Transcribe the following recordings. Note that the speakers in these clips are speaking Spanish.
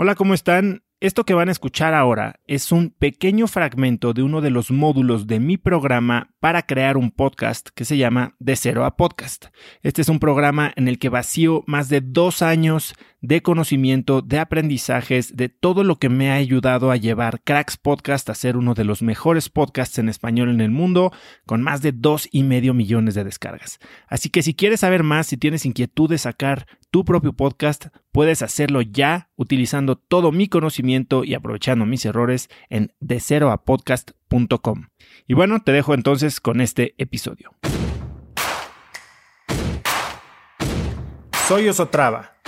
Hola, ¿cómo están? Esto que van a escuchar ahora es un pequeño fragmento de uno de los módulos de mi programa para crear un podcast que se llama De Cero a Podcast. Este es un programa en el que vacío más de dos años de conocimiento, de aprendizajes, de todo lo que me ha ayudado a llevar Cracks Podcast a ser uno de los mejores podcasts en español en el mundo, con más de dos y medio millones de descargas. Así que si quieres saber más, si tienes inquietud de sacar tu propio podcast, puedes hacerlo ya utilizando todo mi conocimiento y aprovechando mis errores en deceroapodcast.com. Y bueno, te dejo entonces con este episodio. Soy Osotrava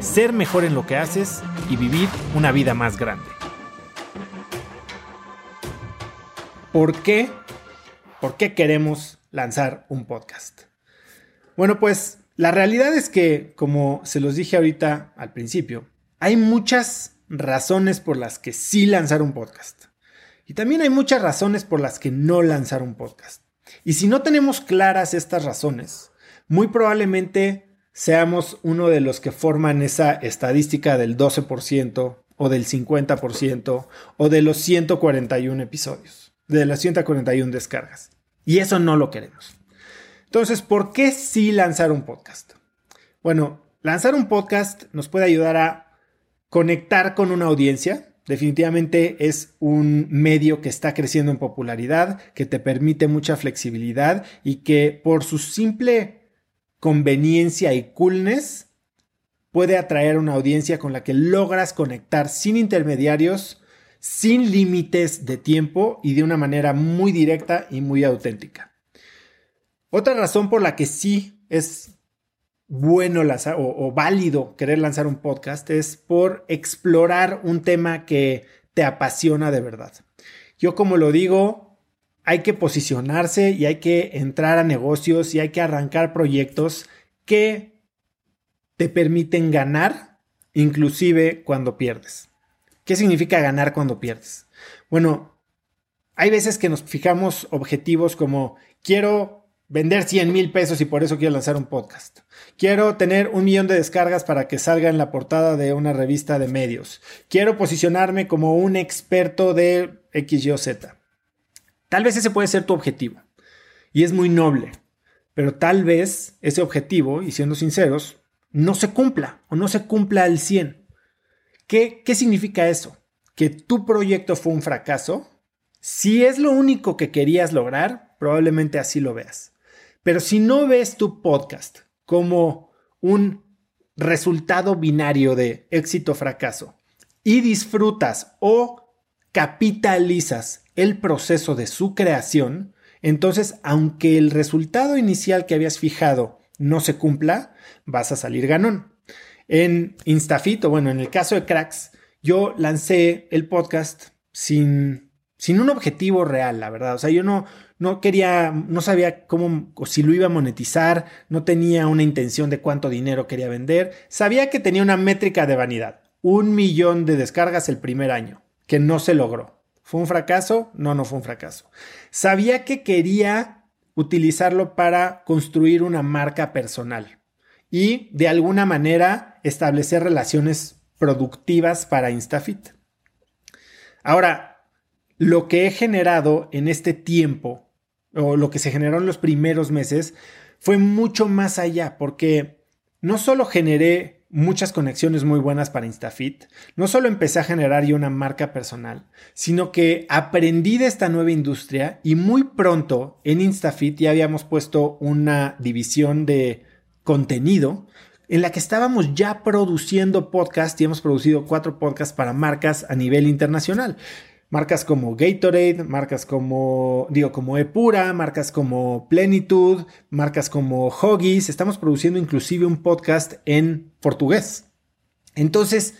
ser mejor en lo que haces y vivir una vida más grande. ¿Por qué? ¿Por qué queremos lanzar un podcast? Bueno, pues la realidad es que, como se los dije ahorita al principio, hay muchas razones por las que sí lanzar un podcast. Y también hay muchas razones por las que no lanzar un podcast. Y si no tenemos claras estas razones, muy probablemente seamos uno de los que forman esa estadística del 12% o del 50% o de los 141 episodios, de las 141 descargas. Y eso no lo queremos. Entonces, ¿por qué sí lanzar un podcast? Bueno, lanzar un podcast nos puede ayudar a conectar con una audiencia, Definitivamente es un medio que está creciendo en popularidad, que te permite mucha flexibilidad y que por su simple conveniencia y coolness puede atraer una audiencia con la que logras conectar sin intermediarios, sin límites de tiempo y de una manera muy directa y muy auténtica. Otra razón por la que sí es bueno lanzar o, válido querer lanzar un podcast es por explorar un tema que te apasiona de verdad. Yo como lo digo, hay que posicionarse y hay que entrar a negocios y hay que arrancar proyectos que te permiten ganar, inclusive cuando pierdes. ¿Qué significa ganar cuando pierdes? Bueno, hay veces que nos fijamos objetivos como quiero vender 100 mil pesos y por eso quiero lanzar un podcast. Quiero tener un millón de descargas para que salga en la portada de una revista de medios. Quiero posicionarme como un experto de X, Y Z. Tal vez ese puede ser tu objetivo y es muy noble, pero tal vez ese objetivo, y siendo sinceros, no se cumpla o no se cumpla al 100. ¿Qué, qué significa eso? Que tu proyecto fue un fracaso. Si es lo único que querías lograr, probablemente así lo veas. Pero si no ves tu podcast como un resultado binario de éxito-fracaso y disfrutas o capitalizas el proceso de su creación, entonces aunque el resultado inicial que habías fijado no se cumpla, vas a salir ganón. En Instafit, o bueno, en el caso de Cracks, yo lancé el podcast sin, sin un objetivo real, la verdad. O sea, yo no, no quería, no sabía cómo o si lo iba a monetizar, no tenía una intención de cuánto dinero quería vender, sabía que tenía una métrica de vanidad, un millón de descargas el primer año, que no se logró. ¿Fue un fracaso? No, no fue un fracaso. Sabía que quería utilizarlo para construir una marca personal y de alguna manera establecer relaciones productivas para Instafit. Ahora, lo que he generado en este tiempo o lo que se generó en los primeros meses, fue mucho más allá, porque no solo generé muchas conexiones muy buenas para Instafit, no solo empecé a generar yo una marca personal, sino que aprendí de esta nueva industria y muy pronto en Instafit ya habíamos puesto una división de contenido en la que estábamos ya produciendo podcasts y hemos producido cuatro podcasts para marcas a nivel internacional. Marcas como Gatorade, marcas como, digo, como Epura, marcas como Plenitud, marcas como Hoggies. Estamos produciendo inclusive un podcast en portugués. Entonces,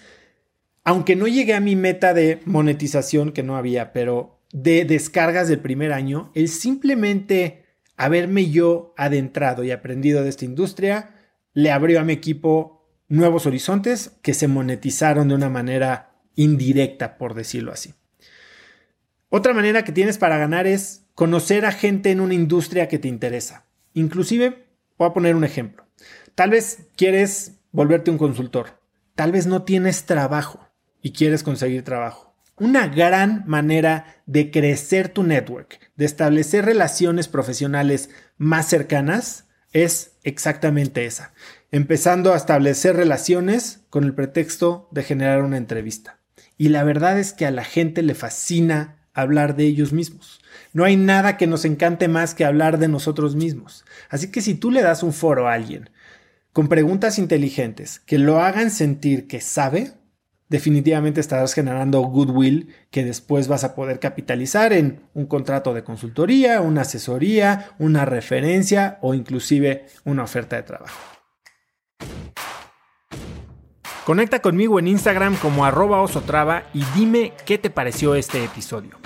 aunque no llegué a mi meta de monetización, que no había, pero de descargas del primer año, el simplemente haberme yo adentrado y aprendido de esta industria le abrió a mi equipo nuevos horizontes que se monetizaron de una manera indirecta, por decirlo así. Otra manera que tienes para ganar es conocer a gente en una industria que te interesa. Inclusive, voy a poner un ejemplo. Tal vez quieres volverte un consultor. Tal vez no tienes trabajo y quieres conseguir trabajo. Una gran manera de crecer tu network, de establecer relaciones profesionales más cercanas, es exactamente esa. Empezando a establecer relaciones con el pretexto de generar una entrevista. Y la verdad es que a la gente le fascina hablar de ellos mismos. No hay nada que nos encante más que hablar de nosotros mismos. Así que si tú le das un foro a alguien con preguntas inteligentes que lo hagan sentir que sabe, definitivamente estarás generando goodwill que después vas a poder capitalizar en un contrato de consultoría, una asesoría, una referencia o inclusive una oferta de trabajo. Conecta conmigo en Instagram como arroba osotrava y dime qué te pareció este episodio.